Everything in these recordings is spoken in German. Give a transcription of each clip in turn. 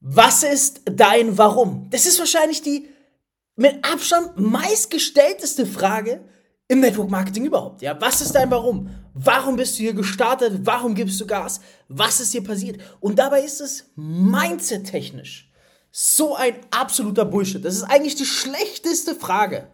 Was ist dein Warum? Das ist wahrscheinlich die mit Abstand meistgestellteste Frage im Network Marketing überhaupt. Ja, was ist dein Warum? Warum bist du hier gestartet? Warum gibst du Gas? Was ist hier passiert? Und dabei ist es mindset-technisch so ein absoluter Bullshit. Das ist eigentlich die schlechteste Frage,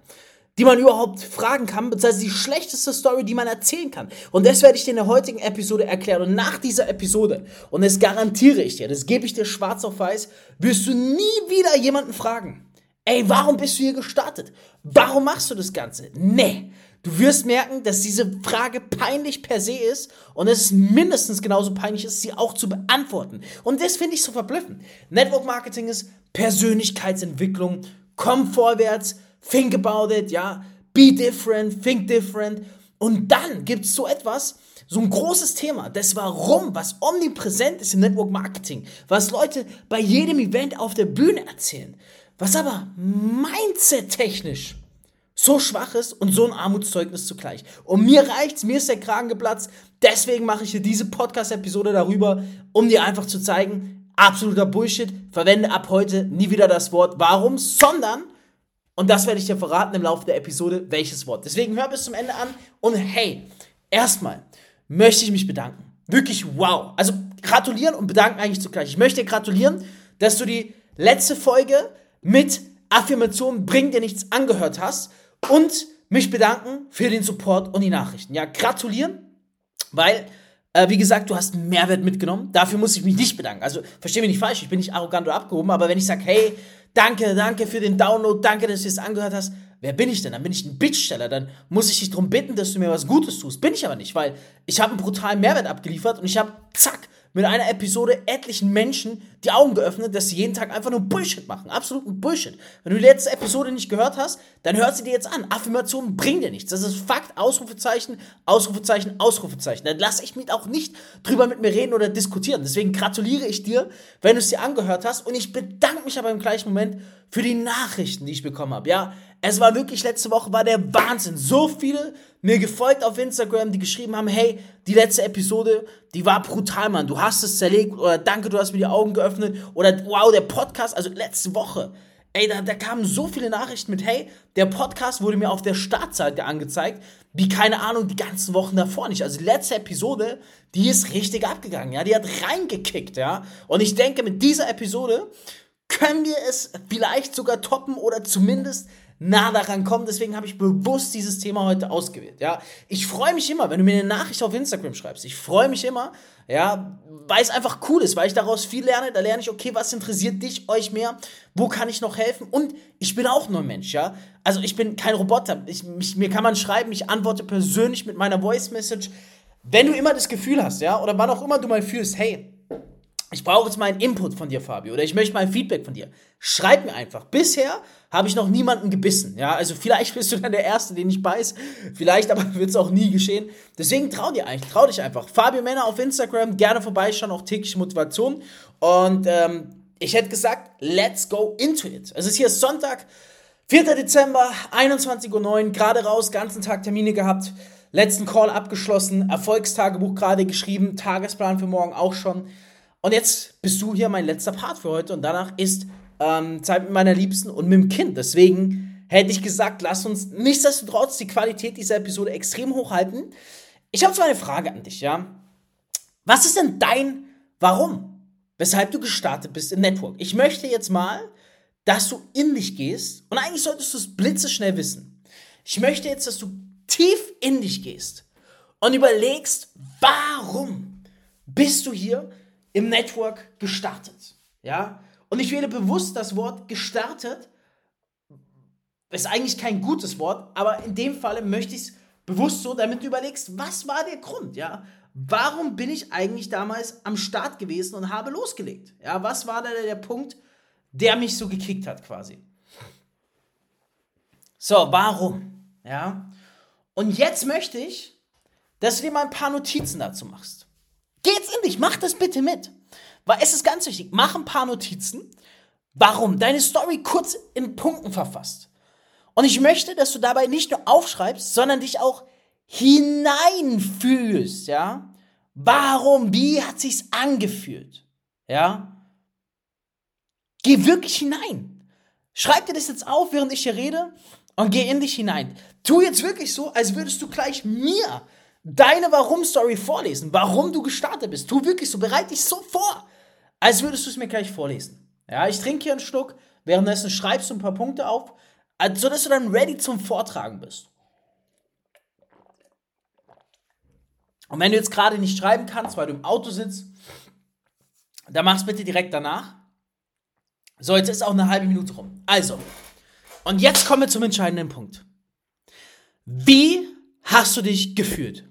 die man überhaupt fragen kann, beziehungsweise die schlechteste Story, die man erzählen kann. Und das werde ich dir in der heutigen Episode erklären. Und nach dieser Episode, und das garantiere ich dir, das gebe ich dir schwarz auf weiß, wirst du nie wieder jemanden fragen. Ey, warum bist du hier gestartet? Warum machst du das Ganze? Nee. Du wirst merken, dass diese Frage peinlich per se ist und es mindestens genauso peinlich ist, sie auch zu beantworten. Und das finde ich so verblüffend. Network Marketing ist Persönlichkeitsentwicklung. Komm vorwärts, think about it, ja. Be different, think different. Und dann gibt es so etwas, so ein großes Thema, das Warum, was omnipräsent ist im Network Marketing, was Leute bei jedem Event auf der Bühne erzählen, was aber mindset-technisch so schwach ist und so ein Armutszeugnis zugleich. Und mir reicht's, mir ist der Kragen geplatzt. Deswegen mache ich hier diese Podcast-Episode darüber, um dir einfach zu zeigen, absoluter Bullshit. Verwende ab heute nie wieder das Wort warum, sondern, und das werde ich dir verraten im Laufe der Episode, welches Wort. Deswegen hör bis zum Ende an und hey, erstmal möchte ich mich bedanken. Wirklich wow. Also gratulieren und bedanken eigentlich zugleich. Ich möchte dir gratulieren, dass du die letzte Folge mit Affirmationen bringt dir nichts angehört hast und mich bedanken für den Support und die Nachrichten. Ja, gratulieren, weil, äh, wie gesagt, du hast Mehrwert mitgenommen. Dafür muss ich mich nicht bedanken. Also, versteh mich nicht falsch, ich bin nicht arrogant oder abgehoben, aber wenn ich sage, hey, danke, danke für den Download, danke, dass du es angehört hast, wer bin ich denn? Dann bin ich ein Bittsteller, dann muss ich dich darum bitten, dass du mir was Gutes tust. Bin ich aber nicht, weil ich habe einen brutalen Mehrwert abgeliefert und ich habe, zack, mit einer Episode etlichen Menschen die Augen geöffnet, dass sie jeden Tag einfach nur Bullshit machen. Absoluten Bullshit. Wenn du die letzte Episode nicht gehört hast, dann hör sie dir jetzt an. Affirmationen bringen dir nichts. Das ist Fakt, Ausrufezeichen, Ausrufezeichen, Ausrufezeichen. Dann lasse ich mich auch nicht drüber mit mir reden oder diskutieren. Deswegen gratuliere ich dir, wenn du es dir angehört hast. Und ich bedanke mich aber im gleichen Moment für die Nachrichten, die ich bekommen habe. Ja, es war wirklich letzte Woche war der Wahnsinn. So viele mir gefolgt auf Instagram, die geschrieben haben, hey, die letzte Episode, die war brutal, Mann. Du hast es zerlegt oder danke, du hast mir die Augen geöffnet oder wow, der Podcast, also letzte Woche. Ey, da, da kamen so viele Nachrichten mit, hey, der Podcast wurde mir auf der Startseite angezeigt, wie keine Ahnung, die ganzen Wochen davor nicht. Also die letzte Episode, die ist richtig abgegangen, ja, die hat reingekickt, ja. Und ich denke, mit dieser Episode können wir es vielleicht sogar toppen oder zumindest nah daran kommen. Deswegen habe ich bewusst dieses Thema heute ausgewählt. Ja, ich freue mich immer, wenn du mir eine Nachricht auf Instagram schreibst. Ich freue mich immer, ja, weil es einfach cool ist, weil ich daraus viel lerne. Da lerne ich, okay, was interessiert dich, euch mehr? Wo kann ich noch helfen? Und ich bin auch nur ein Mensch, ja. Also ich bin kein Roboter. Ich, mich, mir kann man schreiben, ich antworte persönlich mit meiner Voice Message. Wenn du immer das Gefühl hast, ja, oder wann auch immer du mal fühlst, hey, ich brauche jetzt mal einen Input von dir, Fabio, oder ich möchte mal ein Feedback von dir. Schreib mir einfach. Bisher habe ich noch niemanden gebissen. Ja, also vielleicht bist du dann der Erste, den ich beiß. Vielleicht aber wird es auch nie geschehen. Deswegen trau dir eigentlich, trau dich einfach. Fabio Männer auf Instagram, gerne vorbeischauen, auch tägliche Motivation. Und ähm, ich hätte gesagt, let's go into it. Es ist hier Sonntag, 4. Dezember, 21.09 Uhr, gerade raus, ganzen Tag Termine gehabt. Letzten Call abgeschlossen, Erfolgstagebuch gerade geschrieben, Tagesplan für morgen auch schon. Und jetzt bist du hier mein letzter Part für heute und danach ist ähm, Zeit mit meiner Liebsten und mit dem Kind. Deswegen hätte ich gesagt, lass uns nichtsdestotrotz die Qualität dieser Episode extrem hochhalten. Ich habe zwar eine Frage an dich, ja. Was ist denn dein Warum? Weshalb du gestartet bist im Network? Ich möchte jetzt mal, dass du in dich gehst und eigentlich solltest du es blitzeschnell wissen. Ich möchte jetzt, dass du tief in dich gehst und überlegst, warum bist du hier? Im Network gestartet. Ja? Und ich wähle bewusst das Wort gestartet. Ist eigentlich kein gutes Wort, aber in dem Falle möchte ich es bewusst so, damit du überlegst, was war der Grund, ja? Warum bin ich eigentlich damals am Start gewesen und habe losgelegt? Ja, was war da der Punkt, der mich so gekickt hat quasi? So, warum? Ja? Und jetzt möchte ich, dass du dir mal ein paar Notizen dazu machst. Geht's in dich, mach das bitte mit. Weil es ist ganz wichtig, mach ein paar Notizen. Warum? Deine Story kurz in Punkten verfasst. Und ich möchte, dass du dabei nicht nur aufschreibst, sondern dich auch hineinfühlst, ja? Warum? Wie hat sich's angefühlt? Ja? Geh wirklich hinein. Schreib dir das jetzt auf, während ich hier rede und geh in dich hinein. Tu jetzt wirklich so, als würdest du gleich mir deine Warum-Story vorlesen, warum du gestartet bist. Tu wirklich so, bereite dich so vor, als würdest du es mir gleich vorlesen. Ja, ich trinke hier einen Schluck, währenddessen schreibst du ein paar Punkte auf, sodass du dann ready zum Vortragen bist. Und wenn du jetzt gerade nicht schreiben kannst, weil du im Auto sitzt, dann mach's bitte direkt danach. So, jetzt ist auch eine halbe Minute rum. Also, und jetzt kommen wir zum entscheidenden Punkt. Wie hast du dich gefühlt?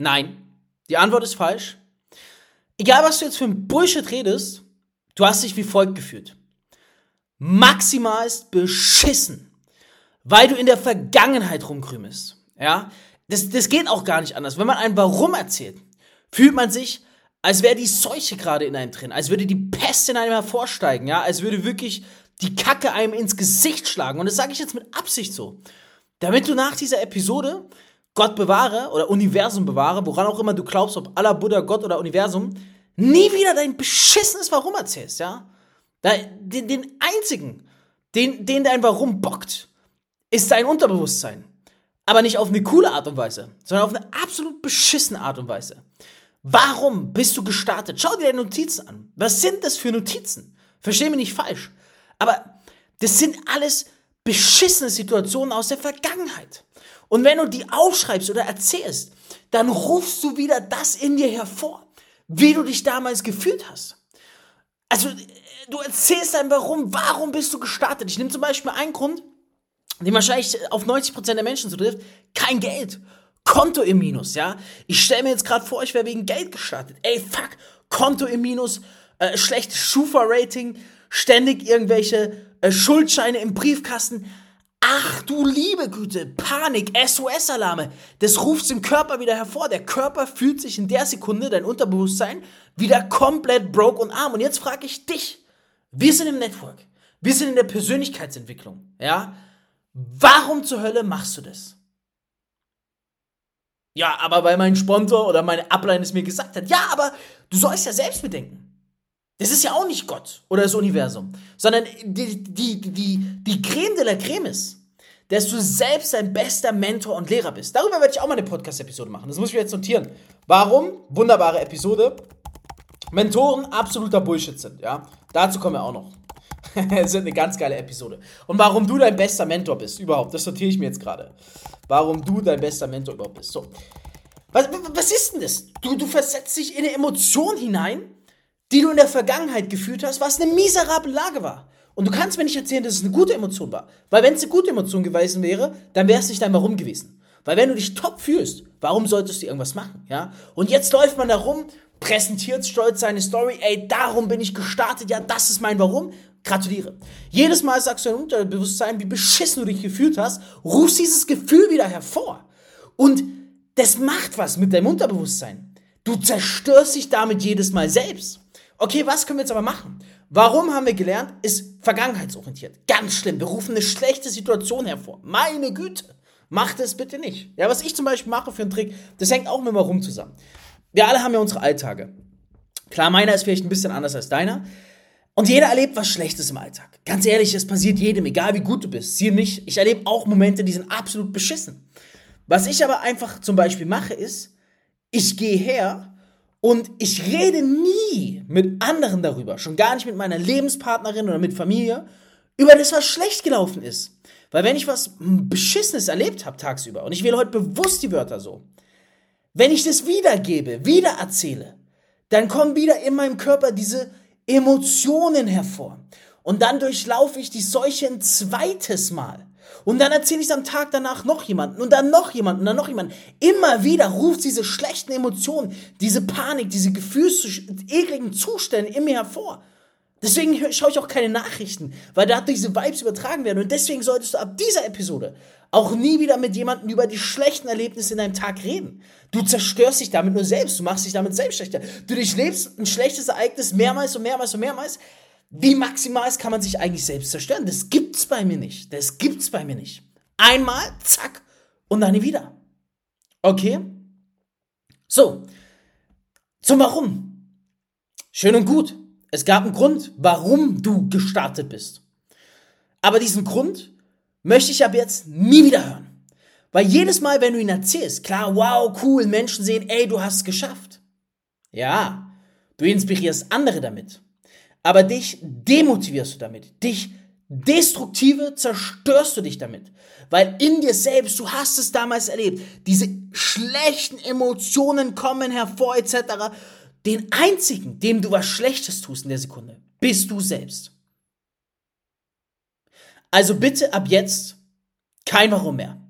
Nein, die Antwort ist falsch. Egal, was du jetzt für ein Bullshit redest, du hast dich wie folgt gefühlt. Maximalst beschissen, weil du in der Vergangenheit rumkrümest. Ja, das, das geht auch gar nicht anders. Wenn man ein Warum erzählt, fühlt man sich, als wäre die Seuche gerade in einem drin, als würde die Pest in einem hervorsteigen, ja, als würde wirklich die Kacke einem ins Gesicht schlagen. Und das sage ich jetzt mit Absicht so. Damit du nach dieser Episode Gott bewahre oder Universum bewahre, woran auch immer du glaubst, ob Allah, Buddha, Gott oder Universum, nie wieder dein beschissenes Warum erzählst, ja? Den, den einzigen, den, den dein Warum bockt, ist dein Unterbewusstsein. Aber nicht auf eine coole Art und Weise, sondern auf eine absolut beschissene Art und Weise. Warum bist du gestartet? Schau dir deine Notizen an. Was sind das für Notizen? Versteh mich nicht falsch. Aber das sind alles beschissene Situationen aus der Vergangenheit. Und wenn du die aufschreibst oder erzählst, dann rufst du wieder das in dir hervor, wie du dich damals gefühlt hast. Also, du erzählst dann warum, warum bist du gestartet? Ich nehme zum Beispiel einen Grund, die wahrscheinlich auf 90% der Menschen zutrifft, kein Geld. Konto im Minus, ja. Ich stelle mir jetzt gerade vor, ich wäre wegen Geld gestartet. Ey, fuck, Konto im Minus, äh, schlechtes Schufa-Rating, ständig irgendwelche äh, Schuldscheine im Briefkasten. Ach du liebe Güte, Panik, SOS-Alarme. Das ruft im Körper wieder hervor. Der Körper fühlt sich in der Sekunde, dein Unterbewusstsein, wieder komplett broke und arm. Und jetzt frage ich dich, wir sind im Network. Wir sind in der Persönlichkeitsentwicklung, ja. Warum zur Hölle machst du das? Ja, aber weil mein Sponsor oder meine Ablein es mir gesagt hat. Ja, aber du sollst ja selbst bedenken. Das ist ja auch nicht Gott oder das Universum, sondern die, die, die, die Creme de la Creme ist, dass du selbst dein bester Mentor und Lehrer bist. Darüber werde ich auch mal eine Podcast-Episode machen. Das muss ich mir jetzt notieren. Warum? Wunderbare Episode. Mentoren absoluter Bullshit sind, ja. Dazu kommen wir auch noch. das ist eine ganz geile Episode. Und warum du dein bester Mentor bist, überhaupt, das sortiere ich mir jetzt gerade. Warum du dein bester Mentor überhaupt bist. So. Was, was ist denn das? Du, du versetzt dich in eine Emotion hinein, die du in der Vergangenheit gefühlt hast, was eine miserable Lage war. Und du kannst mir nicht erzählen, dass es eine gute Emotion war. Weil wenn es eine gute Emotion gewesen wäre, dann wäre es nicht dein Warum gewesen. Weil wenn du dich top fühlst, warum solltest du irgendwas machen, ja? Und jetzt läuft man da rum, präsentiert stolz seine Story, ey, darum bin ich gestartet, ja, das ist mein Warum. Gratuliere. Jedes Mal sagst du dein Unterbewusstsein, wie beschissen du dich gefühlt hast, rufst dieses Gefühl wieder hervor. Und das macht was mit deinem Unterbewusstsein. Du zerstörst dich damit jedes Mal selbst. Okay, was können wir jetzt aber machen? Warum haben wir gelernt? Ist vergangenheitsorientiert. Ganz schlimm. Wir rufen eine schlechte Situation hervor. Meine Güte. Macht es bitte nicht. Ja, was ich zum Beispiel mache für einen Trick, das hängt auch mit dem Warum zusammen. Wir alle haben ja unsere Alltage. Klar, meiner ist vielleicht ein bisschen anders als deiner. Und jeder erlebt was Schlechtes im Alltag. Ganz ehrlich, es passiert jedem, egal wie gut du bist. Siehe mich, ich erlebe auch Momente, die sind absolut beschissen. Was ich aber einfach zum Beispiel mache, ist, ich gehe her und ich rede nie mit anderen darüber, schon gar nicht mit meiner Lebenspartnerin oder mit Familie, über das, was schlecht gelaufen ist. Weil wenn ich was Beschissenes erlebt habe tagsüber, und ich wähle heute bewusst die Wörter so, wenn ich das wiedergebe, wieder erzähle, dann kommen wieder in meinem Körper diese Emotionen hervor. Und dann durchlaufe ich die Seuche ein zweites Mal. Und dann erzähle ich es am Tag danach noch jemanden und dann noch jemanden und dann noch jemanden. Immer wieder ruft diese schlechten Emotionen, diese Panik, diese Gefühls ekligen Zustände in mir hervor. Deswegen schaue ich auch keine Nachrichten, weil da diese Vibes übertragen werden. Und deswegen solltest du ab dieser Episode auch nie wieder mit jemandem über die schlechten Erlebnisse in deinem Tag reden. Du zerstörst dich damit nur selbst. Du machst dich damit selbst schlechter. Du durchlebst ein schlechtes Ereignis mehrmals und mehrmals und mehrmals. Wie maximal kann man sich eigentlich selbst zerstören? Das gibt's bei mir nicht. Das gibt's bei mir nicht. Einmal, zack, und dann nie wieder. Okay? So. Zum Warum. Schön und gut. Es gab einen Grund, warum du gestartet bist. Aber diesen Grund möchte ich ab jetzt nie wieder hören. Weil jedes Mal, wenn du ihn erzählst, klar, wow, cool, Menschen sehen, ey, du hast es geschafft. Ja, du inspirierst andere damit. Aber dich demotivierst du damit. Dich destruktive zerstörst du dich damit. Weil in dir selbst, du hast es damals erlebt, diese schlechten Emotionen kommen hervor, etc. Den einzigen, dem du was Schlechtes tust in der Sekunde, bist du selbst. Also bitte ab jetzt kein Warum mehr.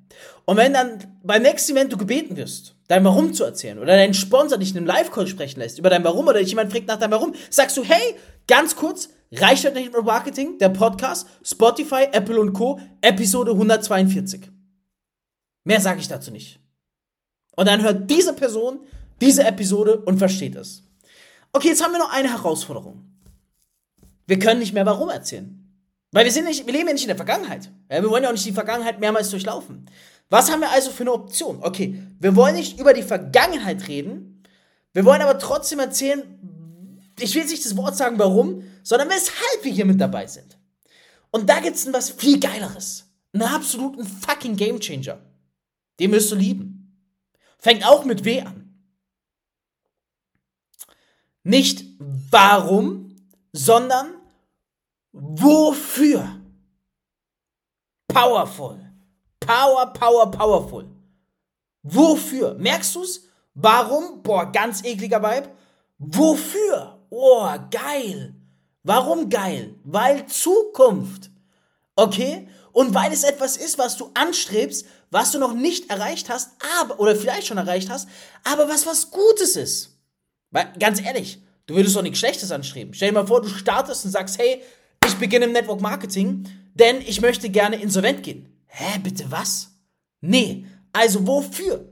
Und wenn dann beim nächsten Event du gebeten wirst, dein Warum zu erzählen oder dein Sponsor dich in einem Live-Call sprechen lässt über dein Warum oder dich jemand fragt nach deinem Warum, sagst du, hey, ganz kurz, reicht mit Marketing, der Podcast, Spotify, Apple und Co., Episode 142. Mehr sage ich dazu nicht. Und dann hört diese Person diese Episode und versteht es. Okay, jetzt haben wir noch eine Herausforderung. Wir können nicht mehr Warum erzählen. Weil wir, sind nicht, wir leben ja nicht in der Vergangenheit. Ja, wir wollen ja auch nicht die Vergangenheit mehrmals durchlaufen. Was haben wir also für eine Option? Okay, wir wollen nicht über die Vergangenheit reden, wir wollen aber trotzdem erzählen, ich will jetzt nicht das Wort sagen, warum, sondern weshalb wir hier mit dabei sind. Und da gibt es was viel Geileres. Einen absoluten fucking Gamechanger. Den wirst du lieben. Fängt auch mit W an. Nicht warum, sondern Wofür? Powerful. Power, power, powerful. Wofür? Merkst du's? Warum? Boah, ganz ekliger Vibe. Wofür? Oh, geil. Warum geil? Weil Zukunft. Okay? Und weil es etwas ist, was du anstrebst, was du noch nicht erreicht hast, aber, oder vielleicht schon erreicht hast, aber was was Gutes ist. Weil, ganz ehrlich, du würdest doch nichts Schlechtes anstreben. Stell dir mal vor, du startest und sagst, hey, ich beginne im Network Marketing, denn ich möchte gerne insolvent gehen. Hä, bitte was? Nee, also wofür?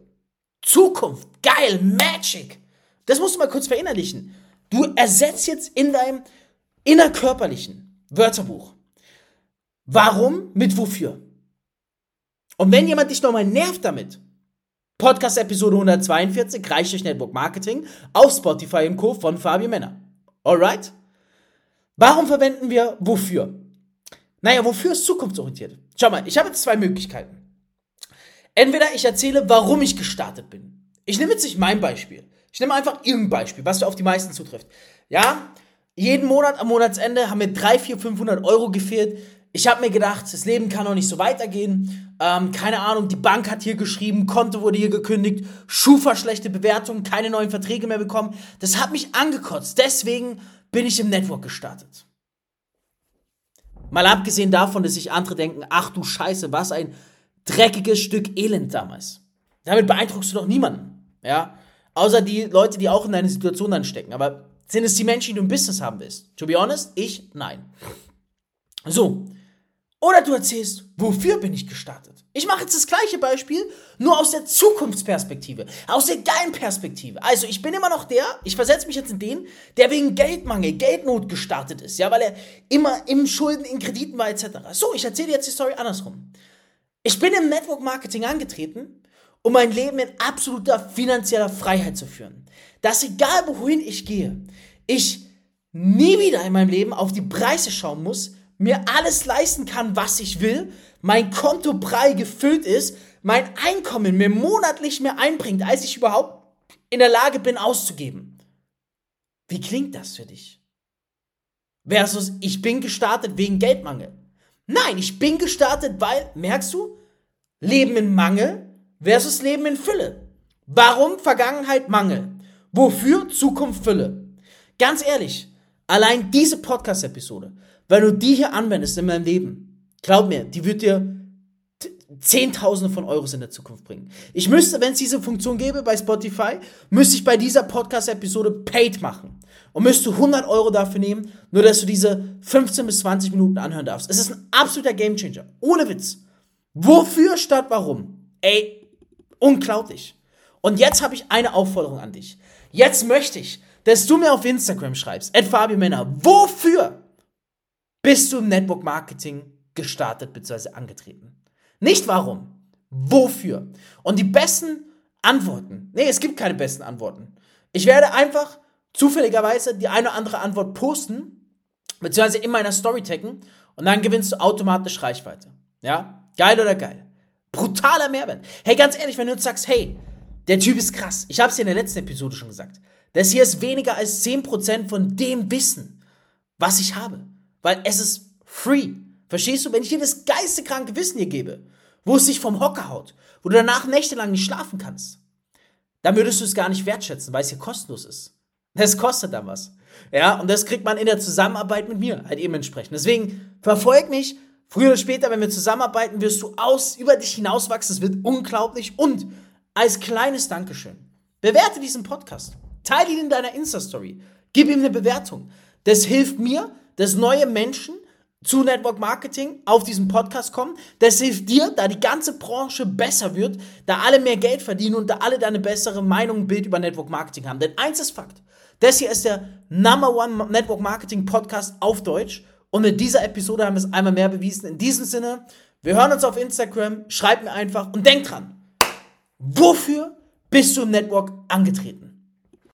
Zukunft, geil, Magic. Das musst du mal kurz verinnerlichen. Du ersetzt jetzt in deinem innerkörperlichen Wörterbuch. Warum mit wofür? Und wenn jemand dich nochmal nervt damit, Podcast Episode 142, reicht durch Network Marketing auf Spotify im Co. von Fabio Männer. Alright? Warum verwenden wir wofür? Naja, wofür ist zukunftsorientiert? Schau mal, ich habe jetzt zwei Möglichkeiten. Entweder ich erzähle, warum ich gestartet bin. Ich nehme jetzt nicht mein Beispiel. Ich nehme einfach irgendein Beispiel, was auf die meisten zutrifft. Ja, jeden Monat am Monatsende haben mir 3, 4, 500 Euro gefehlt. Ich habe mir gedacht, das Leben kann doch nicht so weitergehen. Ähm, keine Ahnung, die Bank hat hier geschrieben, Konto wurde hier gekündigt, Schufa schlechte Bewertungen, keine neuen Verträge mehr bekommen. Das hat mich angekotzt. Deswegen bin ich im Network gestartet. Mal abgesehen davon, dass sich andere denken, ach du Scheiße, was ein dreckiges Stück Elend damals. Damit beeindruckst du doch niemanden, ja? Außer die Leute, die auch in deine Situation dann stecken. Aber sind es die Menschen, die du im Business haben willst? To be honest, ich, nein. So. Oder du erzählst, wofür bin ich gestartet? Ich mache jetzt das gleiche Beispiel, nur aus der Zukunftsperspektive, aus der geilen Perspektive. Also ich bin immer noch der, ich versetze mich jetzt in den, der wegen Geldmangel, Geldnot gestartet ist, ja, weil er immer im Schulden, in Krediten war etc. So, ich erzähle jetzt die Story andersrum. Ich bin im Network Marketing angetreten, um mein Leben in absoluter finanzieller Freiheit zu führen. Dass egal wohin ich gehe, ich nie wieder in meinem Leben auf die Preise schauen muss, mir alles leisten kann, was ich will, mein Konto prall gefüllt ist, mein Einkommen mir monatlich mehr einbringt, als ich überhaupt in der Lage bin auszugeben. Wie klingt das für dich? Versus, ich bin gestartet wegen Geldmangel. Nein, ich bin gestartet, weil, merkst du, Leben in Mangel versus Leben in Fülle. Warum Vergangenheit Mangel? Wofür Zukunft Fülle? Ganz ehrlich, allein diese Podcast-Episode, wenn du die hier anwendest in meinem Leben, Glaub mir, die wird dir Zehntausende von Euros in der Zukunft bringen. Ich müsste, wenn es diese Funktion gäbe bei Spotify, müsste ich bei dieser Podcast-Episode paid machen. Und müsste 100 Euro dafür nehmen, nur dass du diese 15 bis 20 Minuten anhören darfst. Es ist ein absoluter Gamechanger. Ohne Witz. Wofür statt warum? Ey, unglaublich. Und jetzt habe ich eine Aufforderung an dich. Jetzt möchte ich, dass du mir auf Instagram schreibst, at Fabio Männer, wofür bist du im Network Marketing gestartet bzw. angetreten. Nicht warum, wofür. Und die besten Antworten, nee, es gibt keine besten Antworten. Ich werde einfach zufälligerweise die eine oder andere Antwort posten, beziehungsweise in meiner Story taggen und dann gewinnst du automatisch Reichweite. Ja? Geil oder geil? Brutaler Mehrwert. Hey, ganz ehrlich, wenn du jetzt sagst, hey, der Typ ist krass. Ich habe es dir in der letzten Episode schon gesagt. Das hier ist weniger als 10% von dem Wissen, was ich habe. Weil es ist free. Verstehst du? Wenn ich dir das geistekranke Wissen hier gebe, wo es sich vom Hocker haut, wo du danach nächtelang nicht schlafen kannst, dann würdest du es gar nicht wertschätzen, weil es hier kostenlos ist. Das kostet dann was. Ja, und das kriegt man in der Zusammenarbeit mit mir halt eben entsprechend. Deswegen verfolg mich. Früher oder später, wenn wir zusammenarbeiten, wirst du aus, über dich hinauswachsen. Es wird unglaublich. Und als kleines Dankeschön, bewerte diesen Podcast. Teile ihn in deiner Insta-Story. Gib ihm eine Bewertung. Das hilft mir, dass neue Menschen zu Network Marketing auf diesen Podcast kommen. Das hilft dir, da die ganze Branche besser wird, da alle mehr Geld verdienen und da alle da eine bessere Meinung und Bild über Network Marketing haben. Denn eins ist Fakt. Das hier ist der Number One Network Marketing Podcast auf Deutsch. Und mit dieser Episode haben wir es einmal mehr bewiesen. In diesem Sinne, wir hören uns auf Instagram, schreib mir einfach und denk dran. Wofür bist du im Network angetreten?